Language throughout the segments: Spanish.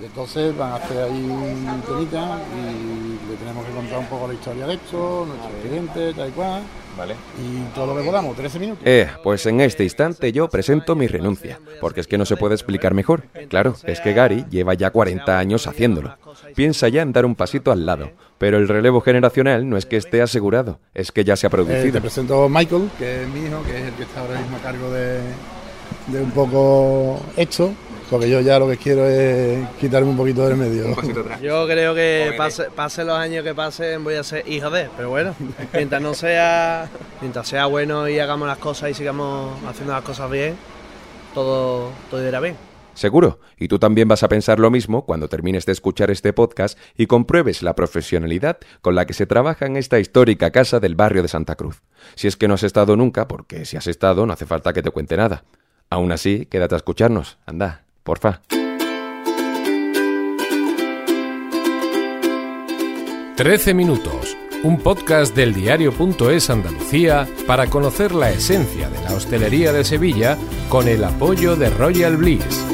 Y entonces van a hacer ahí un temita y le tenemos que contar un poco la historia de esto, nuestro cliente, tal y cual. Vale. Y todo lo que podamos, 13 minutos. Eh, pues en este instante yo presento mi renuncia, porque es que no se puede explicar mejor. Claro, es que Gary lleva ya 40 años haciéndolo. Piensa ya en dar un pasito al lado, pero el relevo generacional no es que esté asegurado, es que ya se ha Eh, te producido. presento a Michael, que es mi hijo, que es el que está ahora mismo a cargo de, de un poco esto, porque yo ya lo que quiero es quitarme un poquito del medio. Yo creo que pase los años que pasen voy a ser hijo de, pero bueno, mientras no sea, mientras sea bueno y hagamos las cosas y sigamos haciendo las cosas bien, todo, todo irá bien. Seguro, y tú también vas a pensar lo mismo cuando termines de escuchar este podcast y compruebes la profesionalidad con la que se trabaja en esta histórica casa del barrio de Santa Cruz. Si es que no has estado nunca, porque si has estado no hace falta que te cuente nada. Aún así, quédate a escucharnos. Anda, porfa. 13 minutos, un podcast del diario.es Andalucía para conocer la esencia de la hostelería de Sevilla con el apoyo de Royal Bliss.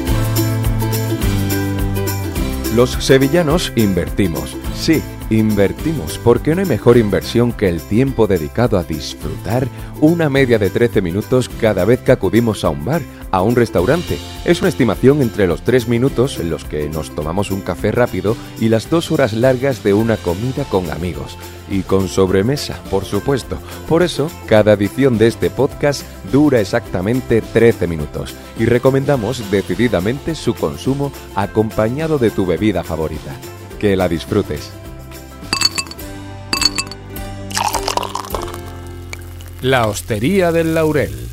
Los sevillanos invertimos. Sí, invertimos, porque no hay mejor inversión que el tiempo dedicado a disfrutar una media de 13 minutos cada vez que acudimos a un bar, a un restaurante. Es una estimación entre los 3 minutos en los que nos tomamos un café rápido y las 2 horas largas de una comida con amigos. Y con sobremesa, por supuesto. Por eso, cada edición de este podcast dura exactamente 13 minutos y recomendamos decididamente su consumo acompañado de tu bebida favorita. Que la disfrutes. La Hostería del Laurel.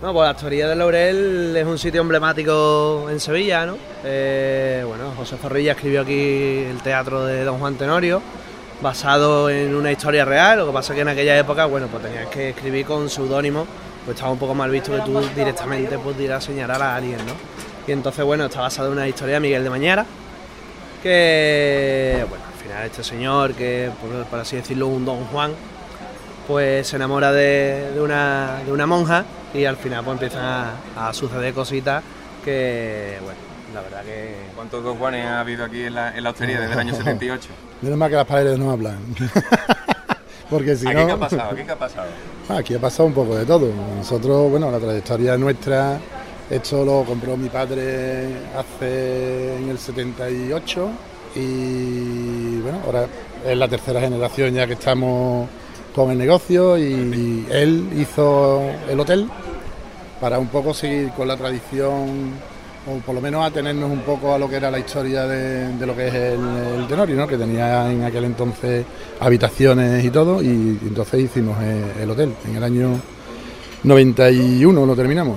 No, pues la Hostería del Laurel es un sitio emblemático en Sevilla, ¿no? Eh, bueno, José Zorrilla escribió aquí el teatro de Don Juan Tenorio, basado en una historia real, lo que pasa que en aquella época, bueno, pues tenías que escribir con seudónimo, pues estaba un poco mal visto que tú directamente pudieras señalar a alguien, ¿no? Y entonces, bueno, está basado en una historia de Miguel de Mañara, que, bueno, al final este señor, que por, por así decirlo, un Don Juan, pues se enamora de, de una, de una monja y al final pues empiezan a, a suceder cositas que, bueno, la verdad que... ¿Cuántos dos Juanes ha habido aquí en la, en la hostería desde el año 78? Menos mal que las paredes no hablan. Porque si ¿Aquí no. qué ha pasado? ¿Aquí qué ha pasado? Ah, Aquí ha pasado un poco de todo. Nosotros, bueno, la trayectoria nuestra, esto lo compró mi padre hace en el 78 y bueno, ahora es la tercera generación ya que estamos con el negocio y él hizo el hotel para un poco seguir con la tradición o por lo menos atenernos un poco a lo que era la historia de, lo que es el, el Tenorio, ¿no? que tenía en aquel entonces habitaciones y todo, y entonces hicimos eh, el hotel. En el año 91 lo terminamos.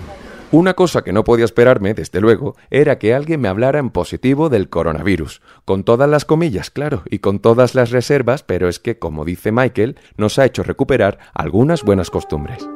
Una cosa que no podía esperarme, desde luego, era que alguien me hablara en positivo del coronavirus. Con todas las comillas, claro, y con todas las reservas, pero es que, como dice Michael, nos ha hecho recuperar algunas buenas costumbres.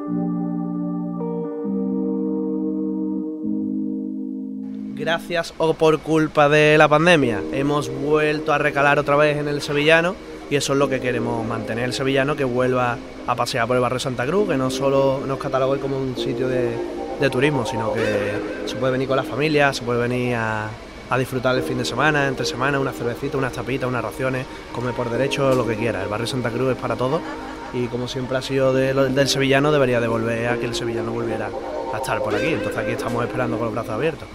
gracias o por culpa de la pandemia hemos vuelto a recalar otra vez en el sevillano y eso es lo que queremos mantener el sevillano que vuelva a pasear por el barrio Santa Cruz, que no solo nos catalogue como un sitio de, de turismo, sino que se puede venir con la familia, se puede venir a, disfrutar el fin de semana, entre semana, una cervecita, unas tapitas, unas raciones, come por derecho, lo que quiera. El barrio Santa Cruz es para todos y como siempre ha sido del sevillano, debería de volver a que el sevillano volviera a estar por aquí. Entonces aquí estamos esperando con los brazos abiertos.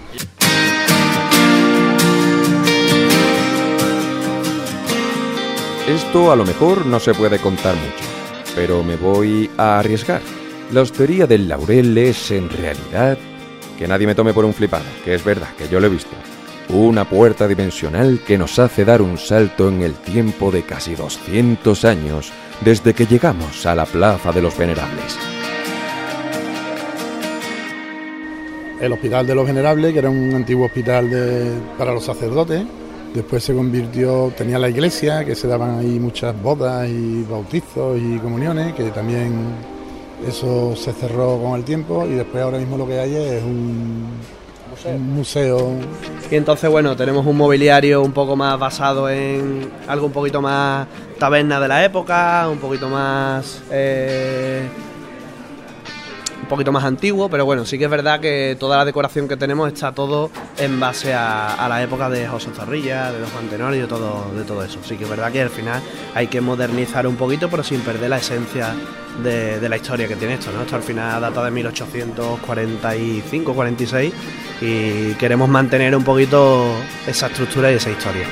Esto a lo mejor no se puede contar mucho, pero me voy a arriesgar. La hostería del Laurel es en realidad... Que nadie me tome por un flipado, que es verdad, que yo lo he visto. Una puerta dimensional que nos hace dar un salto en el tiempo de casi 200 años desde que llegamos a la Plaza de los Venerables. El Hospital de los Venerables, que era un antiguo hospital para los sacerdotes, después se convirtió, tenía la iglesia, que se daban ahí muchas bodas y bautizos y comuniones, que también eso se cerró con el tiempo y después ahora mismo lo que hay es un un museo. Y entonces, bueno, tenemos un mobiliario un poco más basado en algo un poquito más taberna de la época, un poquito más... eh, poquito más antiguo, pero bueno, sí que es verdad que toda la decoración que tenemos está todo en base a, la época de José Zorrilla, de Don Juan Tenorio, todo, de todo eso. Sí que es verdad que al final hay que modernizar un poquito, pero sin perder la esencia de, la historia que tiene esto, ¿no? Esto al final data de 1845, 46 y queremos mantener un poquito esa estructura y esa historia.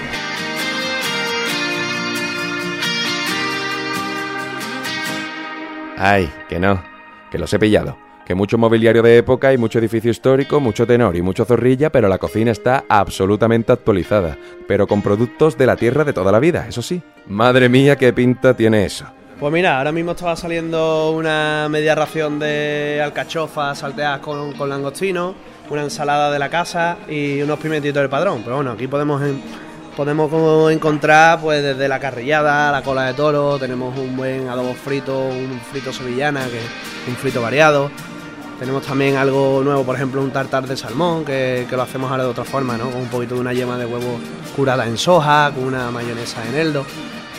Ay, que no, que los he pillado. Que mucho mobiliario de época y mucho edificio histórico, mucho tenor y mucho zorrilla, pero la cocina está absolutamente actualizada, pero con productos de la tierra de toda la vida, eso sí. Madre mía, qué pinta tiene eso. Pues mira, ahora mismo estaba saliendo una media ración de alcachofas salteadas con, con langostino, una ensalada de la casa y unos pimentitos del padrón. Pero bueno, aquí podemos podemos encontrar pues desde la carrillada, la cola de toro, tenemos un buen adobo frito, un frito sevillana, que un frito variado. Tenemos también algo nuevo, por ejemplo, un tartar de salmón, que, lo hacemos ahora de otra forma, ¿no? Con un poquito de una yema de huevo curada en soja, con una mayonesa en eldo.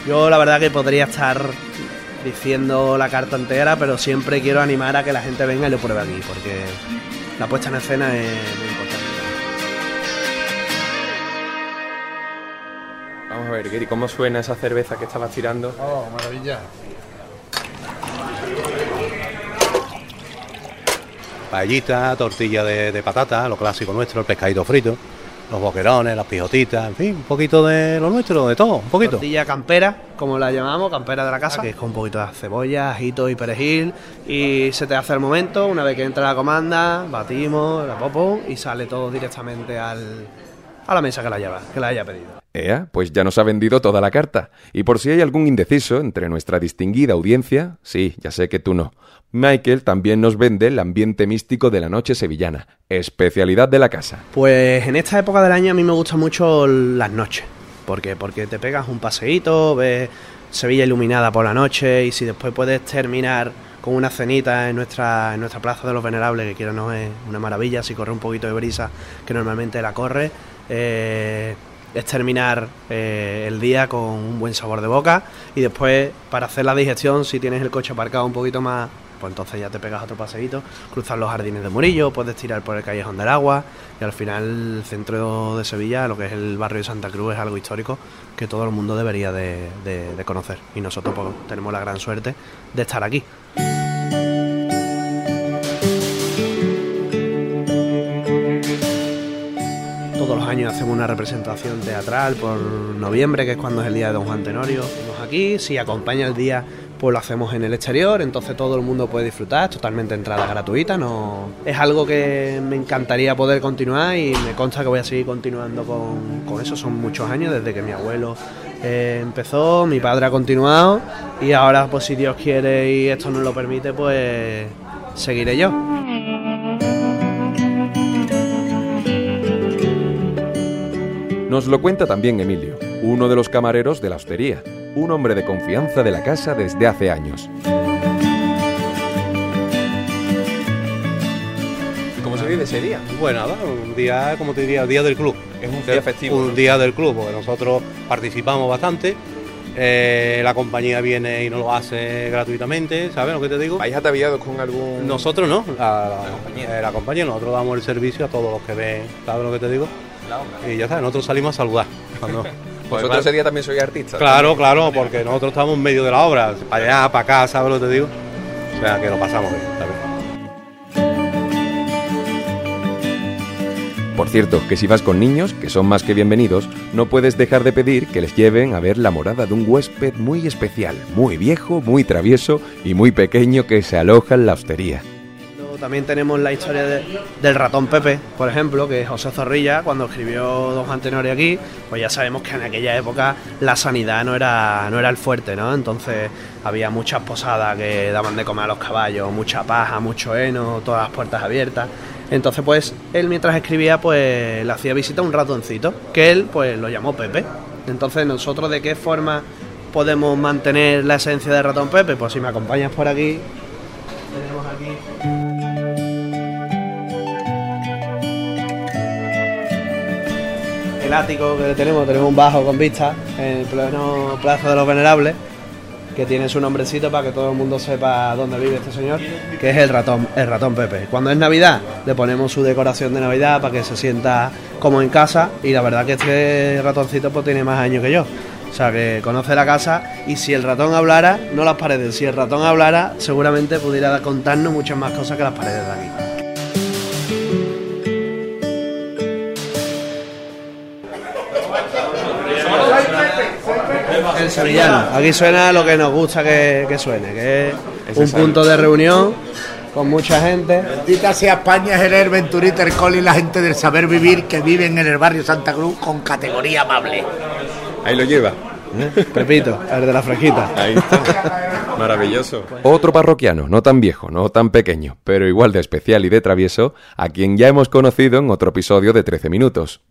Yo la verdad que podría estar diciendo la carta entera, pero siempre quiero animar a que la gente venga y lo pruebe aquí, porque la puesta en escena es muy importante. a ver, Gary, ¿cómo suena esa cerveza que estabas tirando? Oh, maravilla. Paellita, tortilla de, patata, lo clásico nuestro, el pescadito frito, los boquerones, las pijotitas, en fin, un poquito de lo nuestro, de todo, un poquito. Tortilla campera, como la llamamos, campera de la casa, que es con un poquito de cebolla, ajito y perejil. Y se te hace el momento, una vez que entra la comanda, batimos la popo y sale todo directamente al, a la mesa que la, lleva, que la haya pedido. Ea, pues ya nos ha vendido toda la carta. Y por si hay algún indeciso entre nuestra distinguida audiencia, sí, ya sé que tú no. Michael también nos vende el ambiente místico de la noche sevillana, especialidad de la casa. Pues en esta época del año a mí me gustan mucho las noches. ¿Por qué? Porque te pegas un paseíto, ves Sevilla iluminada por la noche y si después puedes terminar con una cenita en nuestra, en nuestra Plaza de los Venerables, que quiero no es una maravilla, si corre un poquito de brisa, que normalmente la corre, eh, es terminar eh, el día con un buen sabor de boca y después para hacer la digestión si tienes el coche aparcado un poquito más pues entonces ya te pegas otro paseíto, cruzar los jardines de Murillo, puedes tirar por el callejón del agua y al final el centro de Sevilla, lo que es el barrio de Santa Cruz, es algo histórico que todo el mundo debería de, conocer y nosotros pues, tenemos la gran suerte de estar aquí. Hacemos una representación teatral por noviembre, que es cuando es el día de Don Juan Tenorio. Estamos aquí, si acompaña el día, pues lo hacemos en el exterior, entonces todo el mundo puede disfrutar, es totalmente entrada gratuita, no es algo que me encantaría poder continuar y me consta que voy a seguir continuando con, eso, son muchos años desde que mi abuelo eh, empezó, mi padre ha continuado y ahora pues si Dios quiere y esto nos lo permite, pues seguiré yo. Nos lo cuenta también Emilio, uno de los camareros de la hostería, un hombre de confianza de la casa desde hace años. ¿Cómo se vive ese día? Bueno, un día, como te diría, día del club. Es un día festivo. Un día del club, porque nosotros participamos bastante. Eh, la compañía viene y nos lo hace gratuitamente, ¿sabes lo que te digo? ¿Vais ataviados con algún...? Nosotros no, la, compañía. Eh, la compañía, nosotros damos el servicio a todos los que ven, ¿sabes lo que te digo? Y ya sabes, nosotros salimos a saludar. Cuando, pues ¿Vosotros ese día también soy artista? Claro, claro, porque nosotros estamos en medio de la obra, para allá, para acá, ¿sabes lo que te digo? O sea, que lo pasamos bien, Por cierto, que si vas con niños, que son más que bienvenidos, no puedes dejar de pedir que les lleven a ver la morada de un huésped muy especial, muy viejo, muy travieso y muy pequeño que se aloja en la hostería. También tenemos la historia del ratón Pepe, por ejemplo, que José Zorrilla, cuando escribió Don Juan Tenorio aquí, pues ya sabemos que en aquella época la sanidad no era, no era el fuerte, ¿no? Entonces había muchas posadas que daban de comer a los caballos, mucha paja, mucho heno, todas las puertas abiertas. Entonces, pues él mientras escribía, pues le hacía visita a un ratoncito, que él, pues lo llamó Pepe. Entonces, nosotros de qué forma podemos mantener la esencia de ratón Pepe, pues si me acompañas por aquí, tenemos aquí el ático que tenemos, tenemos un bajo con vista en el pleno Plaza de los Venerables. que tiene su nombrecito para que todo el mundo sepa dónde vive este señor, que es el ratón, el ratón Pepe. Cuando es Navidad, le ponemos su decoración de Navidad para que se sienta como en casa y la verdad que este ratoncito pues tiene más años que yo. O sea, que conoce la casa y si el ratón hablara, no las paredes, si el ratón hablara, seguramente pudiera contarnos muchas más cosas que las paredes de aquí. El sevillano. Aquí suena lo que nos gusta que, que suene, que es un punto de reunión con mucha gente. Bendita sea España, Gener, Venturita, Ercol y la gente del saber vivir que viven en el barrio Santa Cruz con categoría amable. Ahí lo lleva. Pepito, el de la frasquita. Ahí está. Maravilloso. Otro parroquiano, no tan viejo, no tan pequeño, pero igual de especial y de travieso, a quien ya hemos conocido en otro episodio de 13 minutos.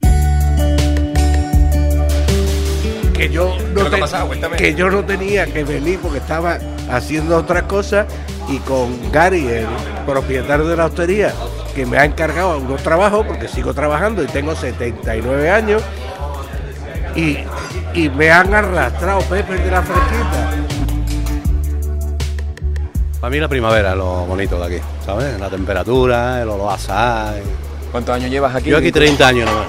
Que yo, ¿Qué no que te- ha pasado? Cuéntame. que yo no tenía que venir porque estaba haciendo otras cosas y con Gary, el propietario de la hostería, que me ha encargado unos trabajos porque sigo trabajando y tengo 79 años y, y me han arrastrado Pepe de la fresquita. Para mí la primavera es lo bonito de aquí, ¿sabes? La temperatura, el olor a sal. ¿Cuántos años llevas aquí? Yo aquí 30 años nomás.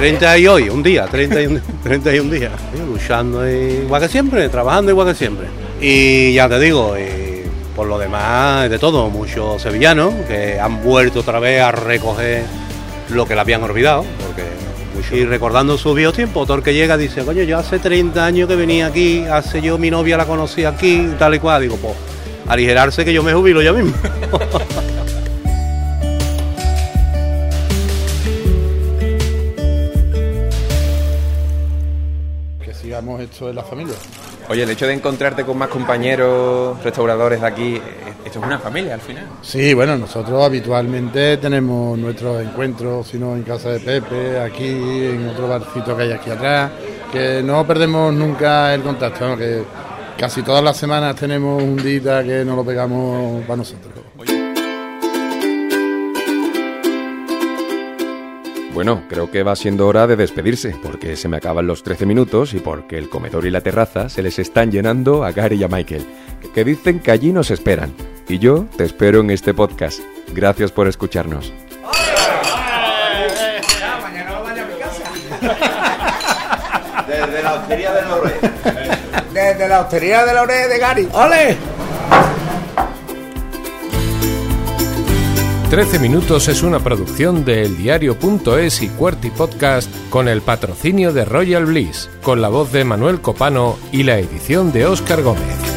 30 y hoy, un día, 31, 31 días. Luchando y- igual que siempre, trabajando igual que siempre. Y ya te digo, y por lo demás, de todo, muchos sevillanos que han vuelto otra vez a recoger lo que le habían olvidado, porque y recordando su viejos tiempos, todo el que llega dice, coño, yo hace 30 años que venía aquí, hace yo mi novia la conocí aquí, tal y cual, digo, pues, aligerarse que yo me jubilo ya mismo. Que sigamos esto en la familia. Oye, el hecho de encontrarte con más compañeros restauradores de aquí, esto es una familia al final. Sí, bueno, nosotros habitualmente tenemos nuestros encuentros, si no en casa de Pepe, aquí, en otro barcito que hay aquí atrás, que no perdemos nunca el contacto, ¿no? que casi todas las semanas tenemos un día que nos lo pegamos para nosotros. Bueno, creo que va siendo hora de despedirse, porque se me acaban los 13 minutos y porque el comedor y la terraza se les están llenando a Gary y a Michael, que dicen que allí nos esperan. Y yo te espero en este podcast. Gracias por escucharnos. Desde la hostería de Lore. Desde la hostería de Lore de Gary. ¡Ole! 13 minutos es una producción de eldiario.es y Cuerty Podcast con el patrocinio de Royal Bliss, con la voz de Manuel Copano y la edición de Óscar Gómez.